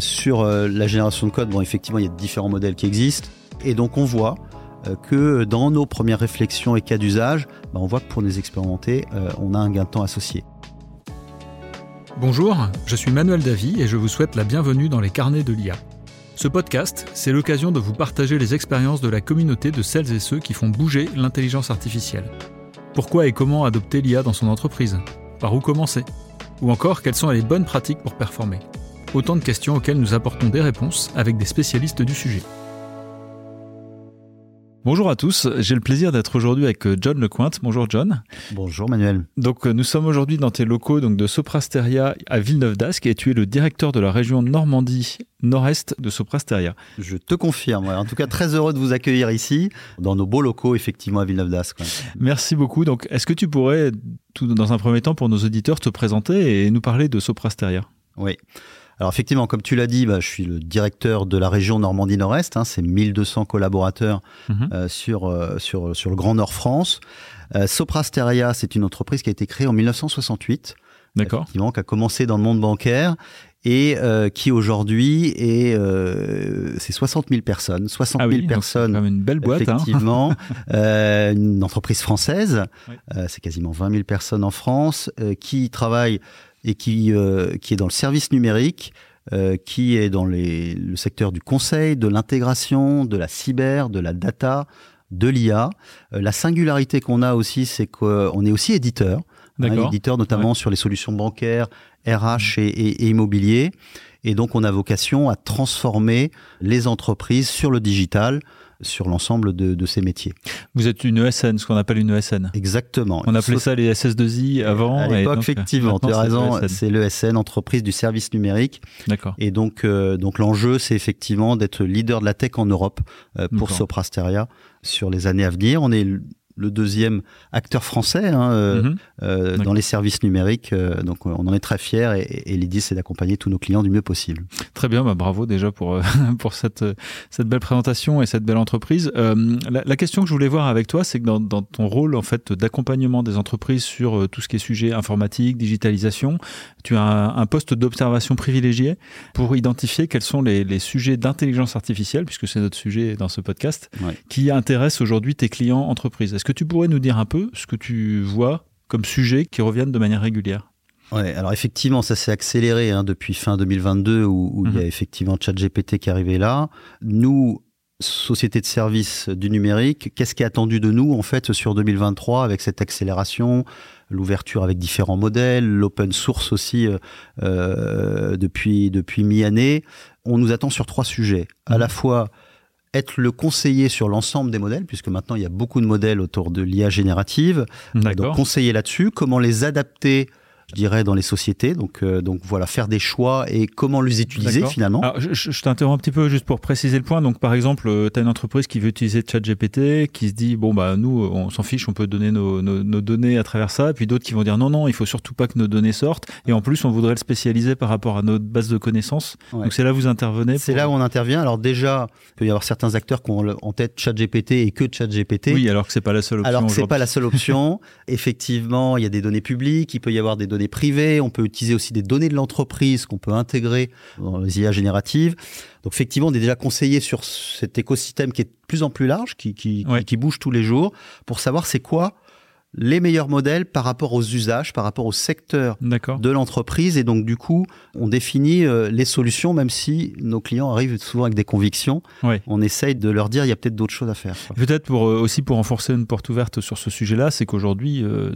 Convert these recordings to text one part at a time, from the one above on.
sur la génération de code, bon, effectivement, il y a différents modèles qui existent. Et donc, on voit que dans nos premières réflexions et cas d'usage, bah, on voit que pour les expérimenter, on a un gain de temps associé. Bonjour, je suis Manuel Davy et je vous souhaite la bienvenue dans les carnets de l'IA. Ce podcast, c'est l'occasion de vous partager les expériences de la communauté de celles et ceux qui font bouger l'intelligence artificielle. Pourquoi et comment adopter l'IA dans son entreprise? Par où commencer? Ou encore, quelles sont les bonnes pratiques pour performer? Autant de questions auxquelles nous apportons des réponses avec des spécialistes du sujet. Bonjour à tous, j'ai le plaisir d'être aujourd'hui avec euh, John Lecointe. Bonjour John. Bonjour Manuel. Donc euh, nous sommes aujourd'hui dans tes locaux donc de Soprasteria à Villeneuve d'Ascq et tu es le directeur de la région Normandie nord-est de Soprasteria. Je te confirme, en tout cas très heureux de vous accueillir ici dans nos beaux locaux effectivement à Villeneuve d'Ascq. Merci beaucoup. Donc est-ce que tu pourrais tout dans un premier temps pour nos auditeurs te présenter et nous parler de Soprasteria? Oui. Alors effectivement, comme tu l'as dit, bah, je suis le directeur de la région Normandie Nord-Est. Hein, c'est 1200 collaborateurs mhm. euh, sur, euh, sur, sur le Grand Nord France. Euh, Soprasteria, c'est une entreprise qui a été créée en 1968. D'accord. Effectivement, qui a commencé dans le monde bancaire et euh, qui aujourd'hui est c'est 60 000 personnes, 60 000 ah personnes. Comme une belle boîte, hein. effectivement. euh, une entreprise française, c'est quasiment 20 000 personnes en France qui travaillent et qui, euh, qui est dans le service numérique, euh, qui est dans les, le secteur du conseil, de l'intégration, de la cyber, de la data, de l'IA. Euh, la singularité qu'on a aussi, c'est qu'on est aussi éditeur, hein, éditeur notamment sur les solutions bancaires, RH et, et, et immobilier. Et donc, on a vocation à transformer les entreprises sur le digital sur l'ensemble de, ces métiers. Vous êtes une ESN, ce qu'on appelle une ESN. Exactement. On appelait ça les SS2I avant. À l'époque, effectivement, tu as raison, c'est l'ESN, entreprise du service numérique. D'accord. Et donc, euh, donc l'enjeu, c'est effectivement d'être leader de la tech en Europe euh, pour Soprasteria sur les années à venir. On est le deuxième acteur français hein, euh, mhm. euh, dans les services numériques. Euh, donc on en est très fiers et, l'idée c'est d'accompagner tous nos clients du mieux possible. Très bien, bah, bravo déjà pour, pour cette, cette belle présentation et cette belle entreprise. La, question que je voulais voir avec toi, c'est que dans, dans, ton rôle en fait d'accompagnement des entreprises sur tout ce qui est sujet informatique, digitalisation, tu as un, poste d'observation privilégié pour identifier quels sont les, les sujets d'intelligence artificielle, puisque c'est notre sujet dans ce podcast, qui intéressent aujourd'hui tes clients entreprises. Est-ce que tu pourrais nous dire un peu ce que tu vois comme sujet qui reviennent de manière régulière Ouais, alors effectivement, ça s'est accéléré hein, depuis fin 2022 où, il y a mhm. effectivement ChatGPT qui est arrivé là. Nous, société de services du numérique, qu'est-ce qui est attendu de nous en fait sur 2023 avec cette accélération, l'ouverture avec différents modèles, l'open source aussi euh, euh, depuis depuis mi-année? On nous attend sur trois sujets. À mhm. la fois être le conseiller sur l'ensemble des modèles, puisque maintenant il y a beaucoup de modèles autour de l'IA générative. Donc conseiller là-dessus, comment les adapter je dirais, dans les sociétés. Donc, euh, donc voilà, faire des choix et comment les utiliser finalement. je, t'interromps un petit peu juste pour préciser le point. Donc, par exemple, euh, tu as une entreprise qui veut utiliser ChatGPT, qui se dit, bon, bah, nous, on s'en fiche, on peut donner nos, nos, données à travers ça. Puis d'autres qui vont dire, non, non, il faut surtout pas que nos données sortent. Et en plus, on voudrait le spécialiser par rapport à notre base de connaissances. Donc, c'est là où vous intervenez. C'est là où on intervient. Alors, déjà, il peut y avoir certains acteurs qui ont en tête ChatGPT et que ChatGPT. Oui, alors que c'est pas la seule option. Alors que c'est pas la seule option. Effectivement, il y a des données publiques, il peut y avoir des données privées, on peut utiliser aussi des données de l'entreprise qu'on peut intégrer dans les IA génératives. Donc effectivement, on est déjà conseillé sur cet écosystème qui est de plus en plus large, qui, qui, qui bouge tous les jours, pour savoir c'est quoi les meilleurs modèles par rapport aux usages, par rapport au secteur de l'entreprise. Et donc, du coup, on définit euh, les solutions, même si nos clients arrivent souvent avec des convictions. On essaye de leur dire, il y a peut-être d'autres choses à faire. Peut-être pour, euh, aussi pour renforcer une porte ouverte sur ce sujet-là, c'est qu'aujourd'hui, euh,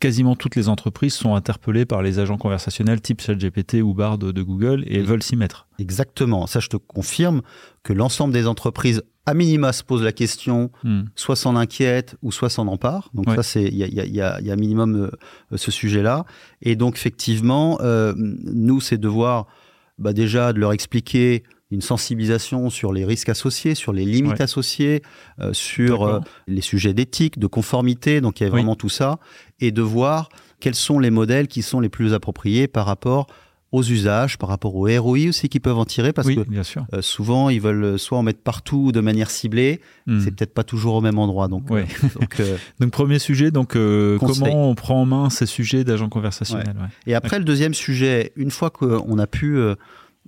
quasiment toutes les entreprises sont interpellées par les agents conversationnels type ChatGPT ou Bard de, Google et veulent s'y mettre. Exactement. Ça, je te confirme que l'ensemble des entreprises, à minima, se posent la question, hmm. soit s'en inquiètent ou soit s'en emparent. Donc ça, c'est il y a, y, a, y a, minimum euh, ce sujet-là. Et donc, effectivement, euh, nous, c'est devoir bah, déjà de leur expliquer une sensibilisation sur les risques associés, sur les limites associées, euh, sur euh, les sujets d'éthique, de conformité. Donc il y a vraiment tout ça. Et de voir quels sont les modèles qui sont les plus appropriés par rapport aux usages, par rapport aux ROI aussi qu'ils peuvent en tirer, parce que bien sûr. Euh, souvent ils veulent soit en mettre partout de manière ciblée, hmm. c'est peut-être pas toujours au même endroit. Donc, donc, donc, premier sujet, donc comment on prend en main ces sujets d'agents conversationnels. Et après le deuxième sujet, une fois qu'on a pu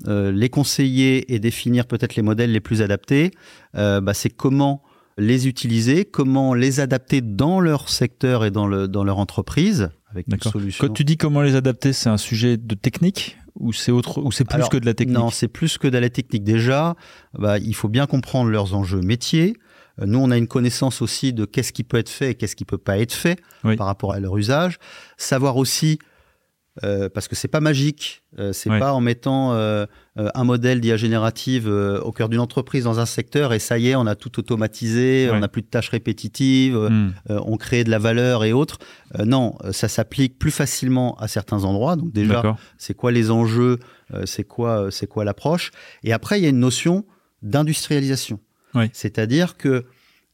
les conseiller et définir peut-être les modèles les plus adaptés, bah, c'est comment les utiliser, comment les adapter dans leur secteur et dans, le, dans leur entreprise avec une solution. Quand tu dis comment les adapter, c'est un sujet de technique ou c'est autre ou c'est plus que de la technique? Non, c'est plus que de la technique. Déjà, bah, il faut bien comprendre leurs enjeux métiers. Euh, nous, on a une connaissance aussi de qu'est-ce qui peut être fait et qu'est-ce qui peut pas être fait par rapport à leur usage. Savoir aussi euh, parce que c'est pas magique, euh, c'est pas en mettant euh, un modèle d'IA générative au cœur d'une entreprise dans un secteur et ça y est, on a tout automatisé, on n'a plus de tâches répétitives, hmm. on crée de la valeur et autres. non, ça s'applique plus facilement à certains endroits. Donc déjà, c'est quoi les enjeux, c'est quoi, c'est quoi l'approche? Et après, il y a une notion d'industrialisation, c'est-à-dire que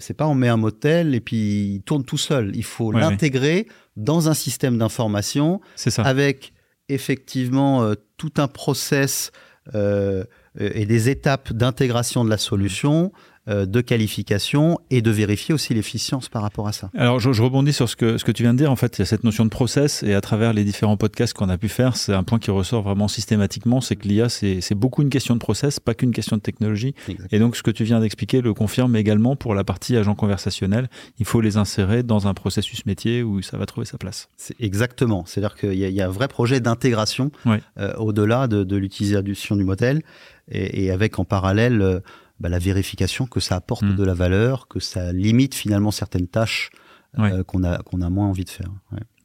c'est pas on met un motel et puis il tourne tout seul. Il faut l'intégrer dans un système d'information avec effectivement euh, tout un process euh, et des étapes d'intégration de la solution de qualification et de vérifier aussi l'efficience par rapport à ça. Alors je, rebondis sur ce que, ce que tu viens de dire. En fait, il y a cette notion de process et à travers les différents podcasts qu'on a pu faire, c'est un point qui ressort vraiment systématiquement, c'est que l'IA, c'est beaucoup une question de process, pas qu'une question de technologie. Et donc ce que tu viens d'expliquer le confirme également pour la partie agent conversationnel. Il faut les insérer dans un processus métier où ça va trouver sa place. Exactement. C'est-à-dire qu'il y, a un vrai projet d'intégration euh, au-delà de, l'utilisation du modèle et, et, avec en parallèle euh, bah, la vérification que ça apporte hmm. de la valeur, que ça limite finalement certaines tâches euh, qu'on a, qu'on a moins envie de faire.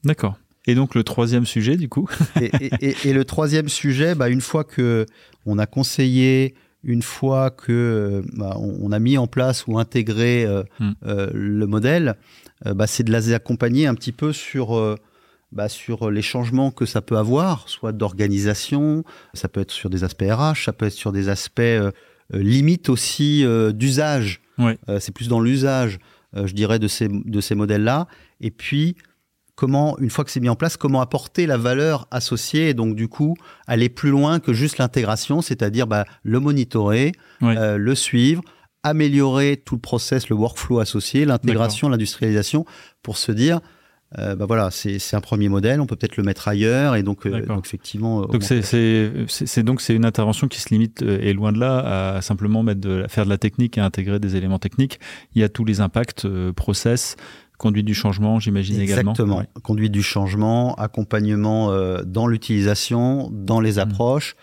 D'accord. Et donc le troisième sujet, du coup et, le troisième sujet, bah, une fois que on a conseillé, une fois que bah, on, a mis en place ou intégré euh, euh, le modèle, bah, c'est de les accompagner un petit peu sur bah, sur les changements que ça peut avoir, soit d'organisation, ça peut être sur des aspects RH, ça peut être sur des aspects euh, limite aussi euh, d'usage. Euh, c'est plus dans l'usage, je dirais, de ces, de ces modèles-là. Et puis, comment, une fois que c'est mis en place, comment apporter la valeur associée et donc du coup aller plus loin que juste l'intégration, c'est-à-dire bah, le monitorer, le suivre, améliorer tout le process, le workflow associé, l'intégration, l'industrialisation, pour se dire euh, bah voilà, c'est un premier modèle, on peut peut-être le mettre ailleurs et donc, euh, effectivement. Donc c'est donc c'est une intervention qui se limite euh, et loin de là à simplement mettre de, faire de la technique et intégrer des éléments techniques. Il y a tous les impacts, process, conduite du changement, j'imagine également. Exactement, conduite du changement, accompagnement dans l'utilisation, dans les mmh. approches,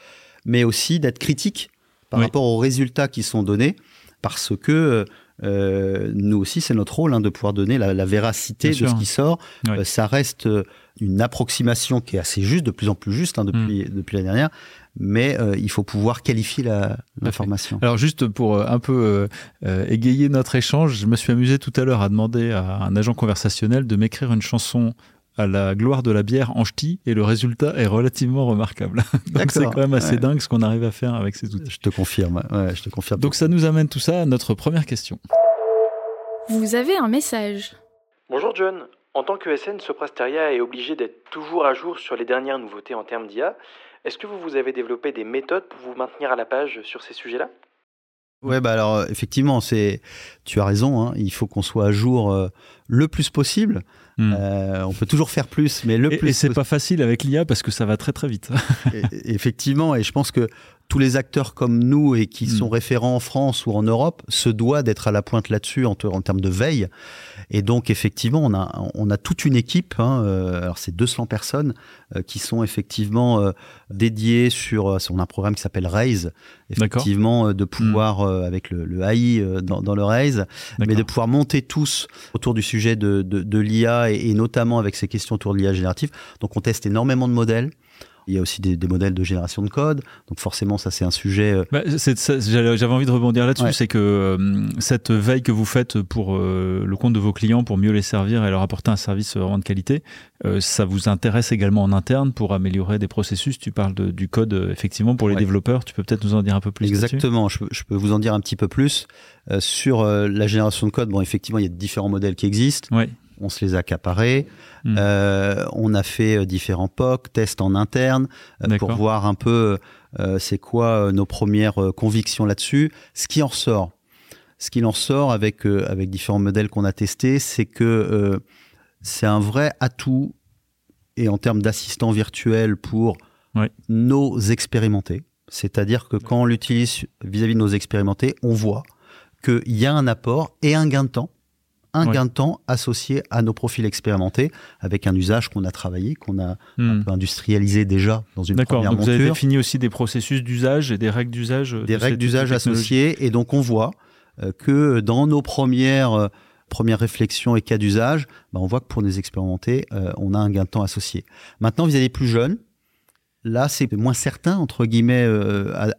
mais aussi d'être critique par rapport aux résultats qui sont donnés parce que euh, nous aussi, c'est notre rôle hein, de pouvoir donner la, véracité de ce qui sort. Euh, ça reste euh, une approximation qui est assez juste, de plus en plus juste hein, depuis, mm. depuis l'année dernière, mais il faut pouvoir qualifier l'information. Alors juste pour un peu égayer notre échange, je me suis amusé tout à l'heure à demander à un agent conversationnel de m'écrire une chanson à la gloire de la bière en ch'ti et le résultat est relativement remarquable. Donc c'est quand même assez dingue ce qu'on arrive à faire avec ces outils. Je te confirme, je te confirme. Donc ça nous amène tout ça à notre première question. Vous avez un message. Bonjour John. En tant que SN, Soprasteria est obligé d'être toujours à jour sur les dernières nouveautés en termes d'IA. Est-ce que vous, vous avez développé des méthodes pour vous maintenir à la page sur ces sujets-là? Ouais, bah alors effectivement, c'est, tu as raison. Hein, il faut qu'on soit à jour euh, le plus possible. Hmm. Euh, on peut toujours faire plus, mais le et, plus. Et c'est pas facile avec l'IA parce que ça va très très vite. effectivement, et je pense que tous les acteurs comme nous et qui hmm. sont référents en France ou en Europe se doivent d'être à la pointe là-dessus en, en, termes de veille. Et donc effectivement, on a, on a toute une équipe. Hein, euh, alors c'est 200 personnes euh, qui sont effectivement dédiées sur. on a un programme qui s'appelle Raise, effectivement de pouvoir hmm. avec le, le AI dans, dans, le Raise, mais de pouvoir monter tous autour du sujet de, l'IA et, et, notamment avec ces questions autour de l'IA générative. Donc on teste énormément de modèles. Il y a aussi des, modèles de génération de code. Donc forcément, ça c'est un sujet. Euh, bah, J'avais envie de rebondir là-dessus. C'est que euh, cette veille que vous faites pour euh, le compte de vos clients, pour mieux les servir et leur apporter un service vraiment de qualité, ça vous intéresse également en interne pour améliorer des processus? Tu parles du code effectivement pour les développeurs. Tu peux peut-être nous en dire un peu plus. Exactement. Je, je, peux vous en dire un petit peu plus sur la génération de code. Bon, effectivement, il y a différents modèles qui existent. Ouais on se les a accaparés. Hmm. Euh, on a fait euh, différents POC, tests en interne, euh, pour voir un peu c'est quoi nos premières convictions là-dessus. Ce qui en ressort, ce qui en ressort avec, avec différents modèles qu'on a testés, c'est que c'est un vrai atout et en termes d'assistants virtuels pour nos expérimentés. C'est-à-dire que quand on l'utilise vis-à-vis de nos expérimentés, on voit qu'il y a un apport et un gain de temps un gain de temps associé à nos profils expérimentés avec un usage qu'on a travaillé, qu'on a hmm. industrialisé déjà dans une première donc Vous avez défini aussi des processus d'usage et des règles d'usage. Des règles d'usage associées. Et donc on voit euh, que dans nos premières, euh, premières réflexions et cas d'usage, bah, on voit que pour les expérimentés, euh, on a un gain de temps associé. Maintenant, vis-à-vis plus jeunes, là c'est moins certain, entre guillemets,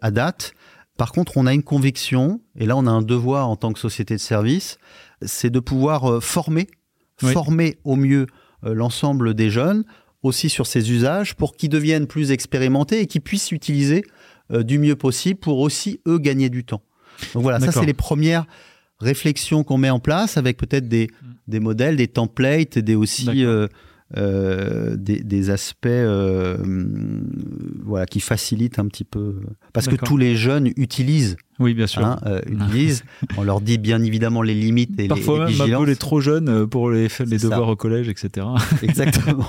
à date. Par contre, on a une conviction, et là on a un devoir en tant que société de service, c'est de pouvoir euh, former, former au mieux euh, l'ensemble des jeunes aussi sur ces usages pour qu'ils deviennent plus expérimentés et qu'ils puissent utiliser euh, du mieux possible pour aussi eux gagner du temps. Donc voilà, ça c'est les premières réflexions qu'on met en place avec peut-être des, mm. des modèles, des templates, des aussi euh, des, aspects euh, voilà, qui facilitent un petit peu. Parce que tous les jeunes utilisent. Oui, bien sûr. Hein, euh, utilisent. On leur dit bien évidemment les limites et Parfois les, même est trop jeune pour les, les devoirs au collège, etc. Exactement.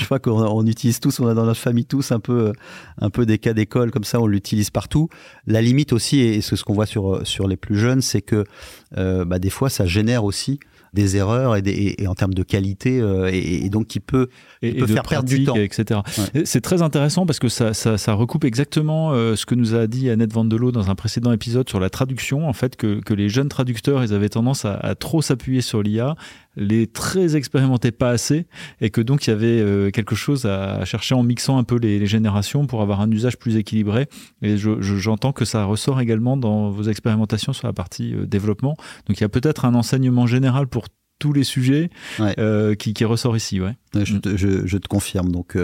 Je crois qu'on utilise tous, on a dans notre famille tous un peu, un peu des cas d'école comme ça, on l'utilise partout. La limite aussi, et c'est ce qu'on voit sur, sur les plus jeunes, c'est que bah, des fois ça génère aussi des erreurs et, en termes de qualité euh, et, donc qui peut, peut faire perdre du temps, etc. C'est très intéressant parce que ça, ça, recoupe exactement euh, ce que nous a dit Annette Vandelot dans un précédent épisode sur la traduction, en fait que, que les jeunes traducteurs ils avaient tendance à, à trop s'appuyer sur l'IA les très expérimentés pas assez, et que donc il y avait euh, quelque chose à chercher en mixant un peu les, générations pour avoir un usage plus équilibré. Et j'entends que ça ressort également dans vos expérimentations sur la partie euh, développement. Donc il y a peut-être un enseignement général pour tous les sujets euh, qui, ressort ici. Ouais. Je, te, confirme. Donc,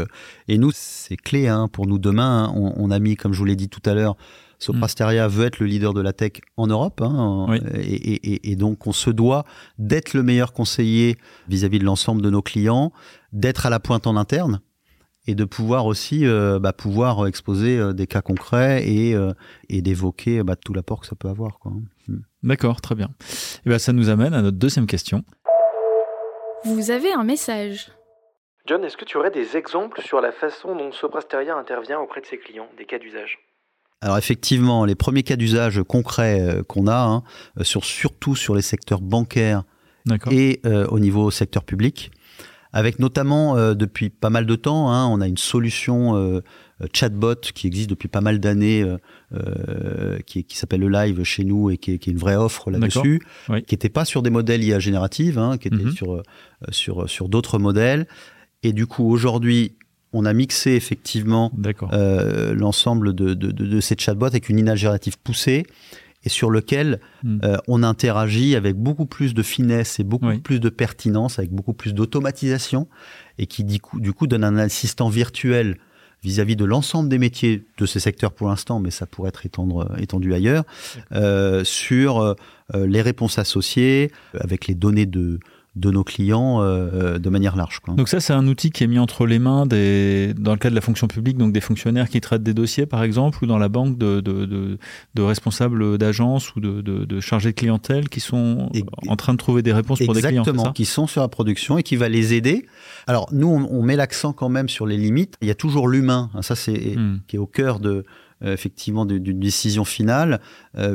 et nous, c'est clé hein, pour nous demain. Hein. on, on, a mis, comme je vous l'ai dit tout à l'heure, Soprasteria veut être le leader de la tech en Europe, hein, et, donc on se doit d'être le meilleur conseiller vis-à-vis de l'ensemble de nos clients, d'être à la pointe en interne et de pouvoir aussi euh, bah, pouvoir exposer euh, des cas concrets et, euh, d'évoquer bah, tout l'apport que ça peut avoir. Hmm. D'accord, très bien. Et ben, ça nous amène à notre deuxième question. Vous avez un message. John, est-ce que tu aurais des exemples sur la façon dont Soprasteria intervient auprès de ses clients, des cas d'usage? Alors effectivement, les premiers cas d'usage concrets euh, qu'on a, hein, euh, sur, surtout sur les secteurs bancaires et euh, au niveau secteur public, avec notamment depuis pas mal de temps, hein, on a une solution chatbot qui existe depuis pas mal d'années, qui, s'appelle le Live chez nous et qui est, une vraie offre là-dessus, qui n'était pas sur des modèles IA génératifs, hein, qui était mhm. sur, sur, sur d'autres modèles. Et du coup, aujourd'hui, on a mixé effectivement euh, l'ensemble de, ces chatbots avec une IA générative poussée et sur lequel hmm. euh, on interagit avec beaucoup plus de finesse et beaucoup plus de pertinence, avec beaucoup plus d'automatisation, et qui du coup, du coup donne un assistant virtuel vis-à-vis de l'ensemble des métiers de ces secteurs pour l'instant, mais ça pourrait être étendu ailleurs, euh, sur les réponses associées, avec les données de, de nos clients euh, euh, de manière large. Donc ça, c'est un outil qui est mis entre les mains des, dans le cas de la fonction publique, donc des fonctionnaires qui traitent des dossiers, par exemple, ou dans la banque de, de, responsables d'agence ou de, chargés de clientèle qui sont en train de trouver des réponses pour des clients. Exactement, qui sont sur la production et qui va les aider. Alors nous, on, met l'accent quand même sur les limites. Il y a toujours l'humain. Hein, ça, c'est hmm. qui est au cœur de effectivement d'une décision finale,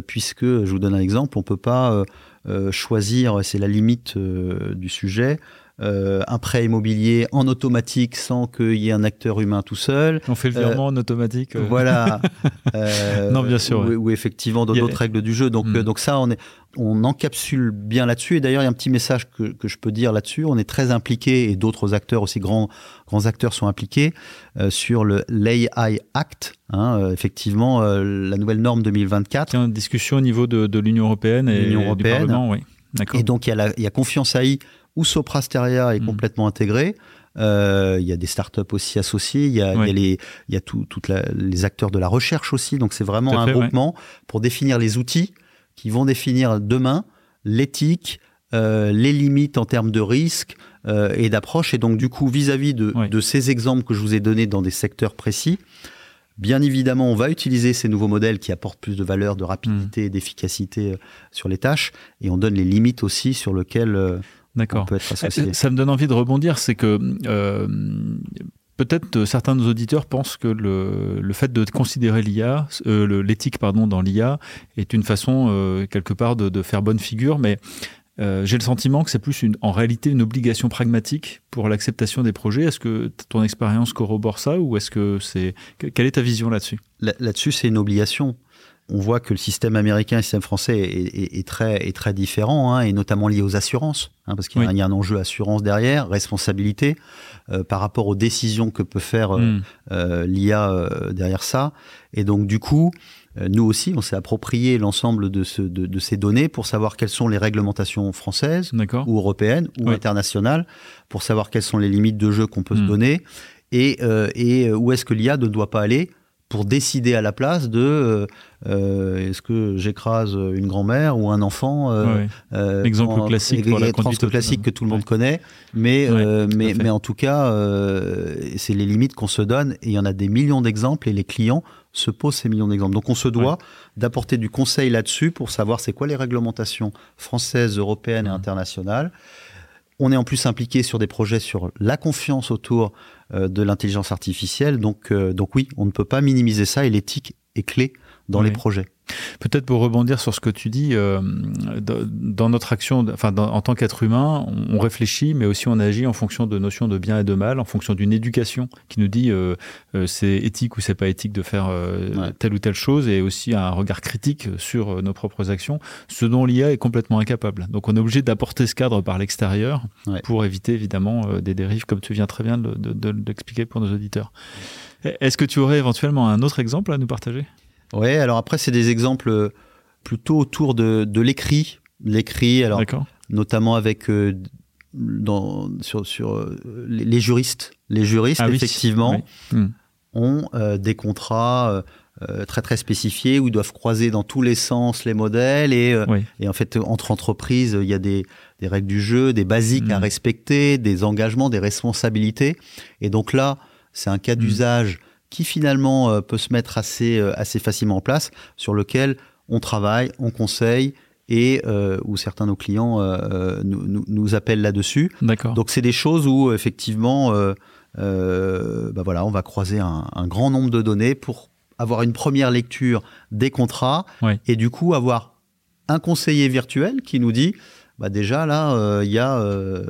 puisque je vous donne un exemple, on peut pas euh, choisir, c'est la limite euh, du sujet, euh, un prêt immobilier en automatique sans qu'il y ait un acteur humain tout seul. On fait le virement en automatique. Voilà. non, bien sûr. Ou, effectivement d'autres règles du jeu. Donc, hmm. donc ça, on est, on encapsule bien là-dessus. Et d'ailleurs, il y a un petit message que, je peux dire là-dessus. On est très impliqué, et d'autres acteurs aussi, grands, grands acteurs sont impliqués, euh, sur le l'AI Act, hein, euh, effectivement, euh, la nouvelle norme 2024. Il y a une discussion au niveau de, l'Union européenne et du Parlement, oui. Et donc, il y, a il y a Confiance AI, où Soprasteria est hmm. complètement intégré. il y a des startups aussi associées, il y a, les, il y a tous les acteurs de la recherche aussi. Donc c'est vraiment un groupement pour définir les outils qui vont définir demain l'éthique, euh, les limites en termes de risque euh, et d'approche. Et donc, du coup, vis-à-vis de, ces exemples que je vous ai donnés dans des secteurs précis, bien évidemment, on va utiliser ces nouveaux modèles qui apportent plus de valeur, de rapidité, et mmh. d'efficacité euh, sur les tâches. Et on donne les limites aussi sur lesquelles être associé. Ça me donne envie de rebondir, c'est que peut-être euh, certains de nos auditeurs pensent que le, le fait de considérer l'IA, euh, l'éthique pardon, dans l'IA est une façon euh, quelque part de, de, faire bonne figure, mais j'ai le sentiment que c'est plus une, en réalité une obligation pragmatique pour l'acceptation des projets. Est-ce que ton expérience corrobore ça ou est-ce que c'est quelle est ta vision là-dessus? Là-dessus, c'est une obligation on voit que le système américain et le système français est, très, est très différent, hein, et notamment lié aux assurances, hein, parce qu'il y, a un enjeu assurance derrière, responsabilité, euh, par rapport aux décisions que peut faire euh, hmm. euh, l'IA derrière ça. Et donc, du coup, nous aussi, on s'est approprié l'ensemble de, ces données pour savoir quelles sont les réglementations françaises ou européennes ou internationales, pour savoir quelles sont les limites de jeu qu'on peut se hmm. donner et, et où est-ce que l'IA ne doit pas aller pour décider à la place de euh, euh, est-ce que j'écrase une grand-mère ou un enfant euh, euh Exemple classique pour la classique que tout le monde connaît, mais mais mais en tout cas c'est les limites qu'on se donne et il y en a des millions d'exemples et les clients se posent ces millions d'exemples. Donc on se doit d'apporter du conseil là-dessus pour savoir c'est quoi les réglementations françaises, européennes et internationales. On est en plus impliqué sur des projets sur la confiance autour de l'intelligence artificielle. Donc, euh, donc oui, on ne peut pas minimiser ça et l'éthique est clé dans les projets. Peut-être pour rebondir sur ce que tu dis, euh, dans notre action, enfin en tant qu'être humain, on, réfléchit, mais aussi on agit en fonction de notions de bien et de mal, en fonction d'une éducation qui nous dit euh, euh, c'est éthique ou c'est pas éthique de faire telle ou telle chose, et aussi un regard critique sur nos propres actions, ce dont l'IA est complètement incapable. Donc on est obligé d'apporter ce cadre par l'extérieur pour éviter évidemment des dérives, comme tu viens très bien de, de l'expliquer pour nos auditeurs. Est-ce que tu aurais éventuellement un autre exemple à nous partager? Ouais, alors après, c'est des exemples plutôt autour de, de l'écrit. L'écrit, alors, notamment avec. Euh, dans, sur, sur euh, les, juristes. Les juristes, ah effectivement, hmm. ont euh, des contrats très très spécifiés où ils doivent croiser dans tous les sens les modèles et, et en fait entre entreprises il y a des, des règles du jeu, des basiques à hmm. respecter, des engagements, des responsabilités et donc là c'est un cas hmm. d'usage qui finalement euh, peut se mettre assez, euh, assez facilement en place, sur lequel on travaille, on conseille et euh, où certains de nos clients nous, nous, appellent là-dessus. D'accord. Donc c'est des choses où effectivement, bah voilà, on va croiser un, grand nombre de données pour avoir une première lecture des contrats et du coup avoir un conseiller virtuel qui nous dit bah déjà là, il y a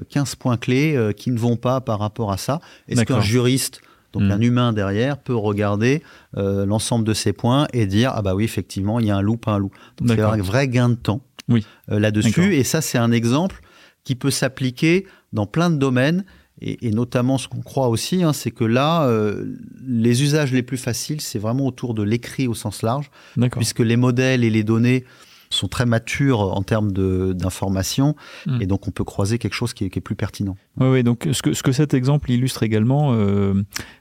15 points clés qui ne vont pas par rapport à ça. Est-ce qu'un juriste donc hmm. un humain derrière peut regarder euh, l'ensemble de ces points et dire ah bah oui effectivement il y a un loup pas un loup. Donc c'est un vrai gain de temps oui. Euh, là-dessus et ça c'est un exemple qui peut s'appliquer dans plein de domaines et, notamment ce qu'on croit aussi hein, c'est que là euh, les usages les plus faciles c'est vraiment autour de l'écrit au sens large puisque les modèles et les données sont très matures en termes d'information hmm. et donc on peut croiser quelque chose qui est, plus pertinent. Oui, oui, donc ce que, ce que cet exemple illustre également, euh,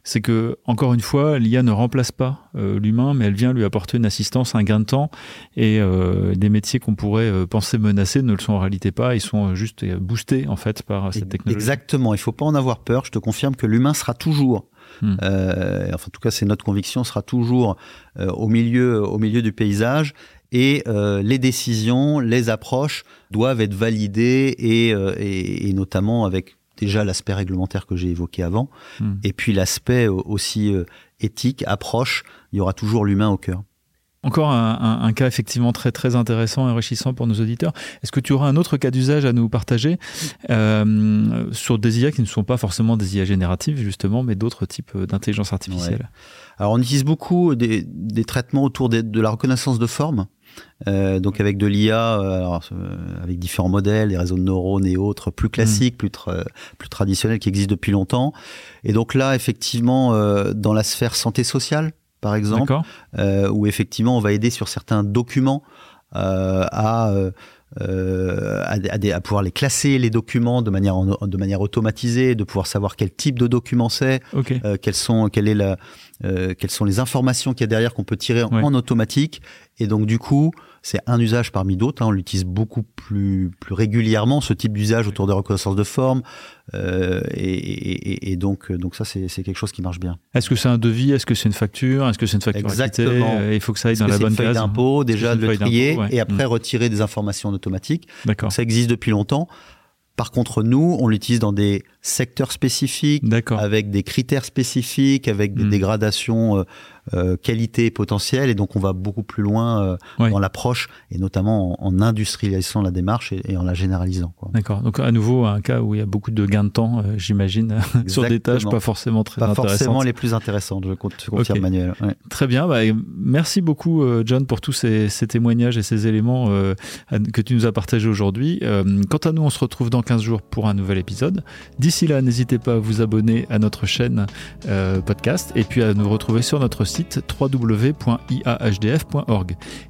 c'est que, encore une fois, l'IA ne remplace pas euh, l'humain, mais elle vient lui apporter une assistance, un gain de temps et euh, des métiers qu'on pourrait penser menacés ne le sont en réalité pas, ils sont juste boostés en fait par cette technologie. Exactement, il ne faut pas en avoir peur, je te confirme que l'humain sera toujours hmm. enfin, en tout cas, c'est notre conviction, sera toujours au milieu, au milieu du paysage et euh, les décisions, les approches doivent être validées et, euh, et, notamment avec déjà l'aspect réglementaire que j'ai évoqué avant, hmm. et puis l'aspect aussi euh, éthique, approche, il y aura toujours l'humain au cœur. Encore un, un, cas effectivement très très intéressant et enrichissant pour nos auditeurs. Est-ce que tu auras un autre cas d'usage à nous partager euh, sur des IA qui ne sont pas forcément des IA génératives justement, mais d'autres types d'intelligence artificielle? Alors on utilise beaucoup des, des traitements autour de la reconnaissance de forme. Euh, donc avec de l'IA, euh, euh, avec différents modèles, des réseaux de neurones et autres, plus classiques, mm. plus, plus traditionnels, qui existent depuis longtemps. Et donc là, effectivement, dans la sphère santé sociale, par exemple, où effectivement on va aider sur certains documents à euh, à, pouvoir les classer les documents de manière de manière automatisée, de pouvoir savoir quel type de document c'est, euh, quelles sont quelle est la euh, quelles sont les informations qu'il y a derrière qu'on peut tirer en, automatique. Et donc du coup, c'est un usage parmi d'autres. Hein. on l'utilise beaucoup plus plus régulièrement ce type d'usage autour de reconnaissance de forme. Euh, et, et, donc donc ça c'est quelque chose qui marche bien. Est-ce que c'est un devis? Est-ce que c'est une facture? Est-ce que c'est une facture Exactement. Il faut que ça aille dans la bonne case? d'impôt? Déjà de le trier et après mm. retirer des informations en automatique. D'accord. Ça existe depuis longtemps. Par contre, nous, on l'utilise dans des secteurs spécifiques, avec des critères spécifiques, avec des hmm. dégradations euh, qualité potentielle et donc on va beaucoup plus loin euh, dans l'approche et notamment en, industrialisant la démarche et, en la généralisant. D'accord. Donc à nouveau un cas où il y a beaucoup de gains de temps, euh, j'imagine, sur des tâches pas forcément très pas forcément les plus intéressantes. Je confirme Manuel. Très bien. Bah, merci beaucoup John pour tous ces, témoignages et ces éléments que tu nous as partagés aujourd'hui. quant à nous, on se retrouve dans 15 jours pour un nouvel épisode. D'ici là, n'hésitez pas à vous abonner à notre chaîne podcast et puis à nous retrouver sur notre site www.iahdf.org.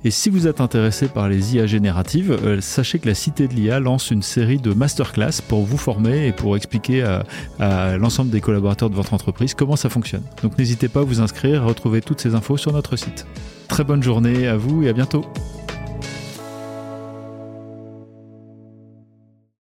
Et si vous êtes intéressé par les IA génératives, euh, sachez que la Cité de l'IA lance une série de masterclass pour vous former et pour expliquer à, à l'ensemble des collaborateurs de votre entreprise comment ça fonctionne. Donc n'hésitez pas à vous inscrire, à retrouver toutes ces infos sur notre site. Très bonne journée à vous et à bientôt.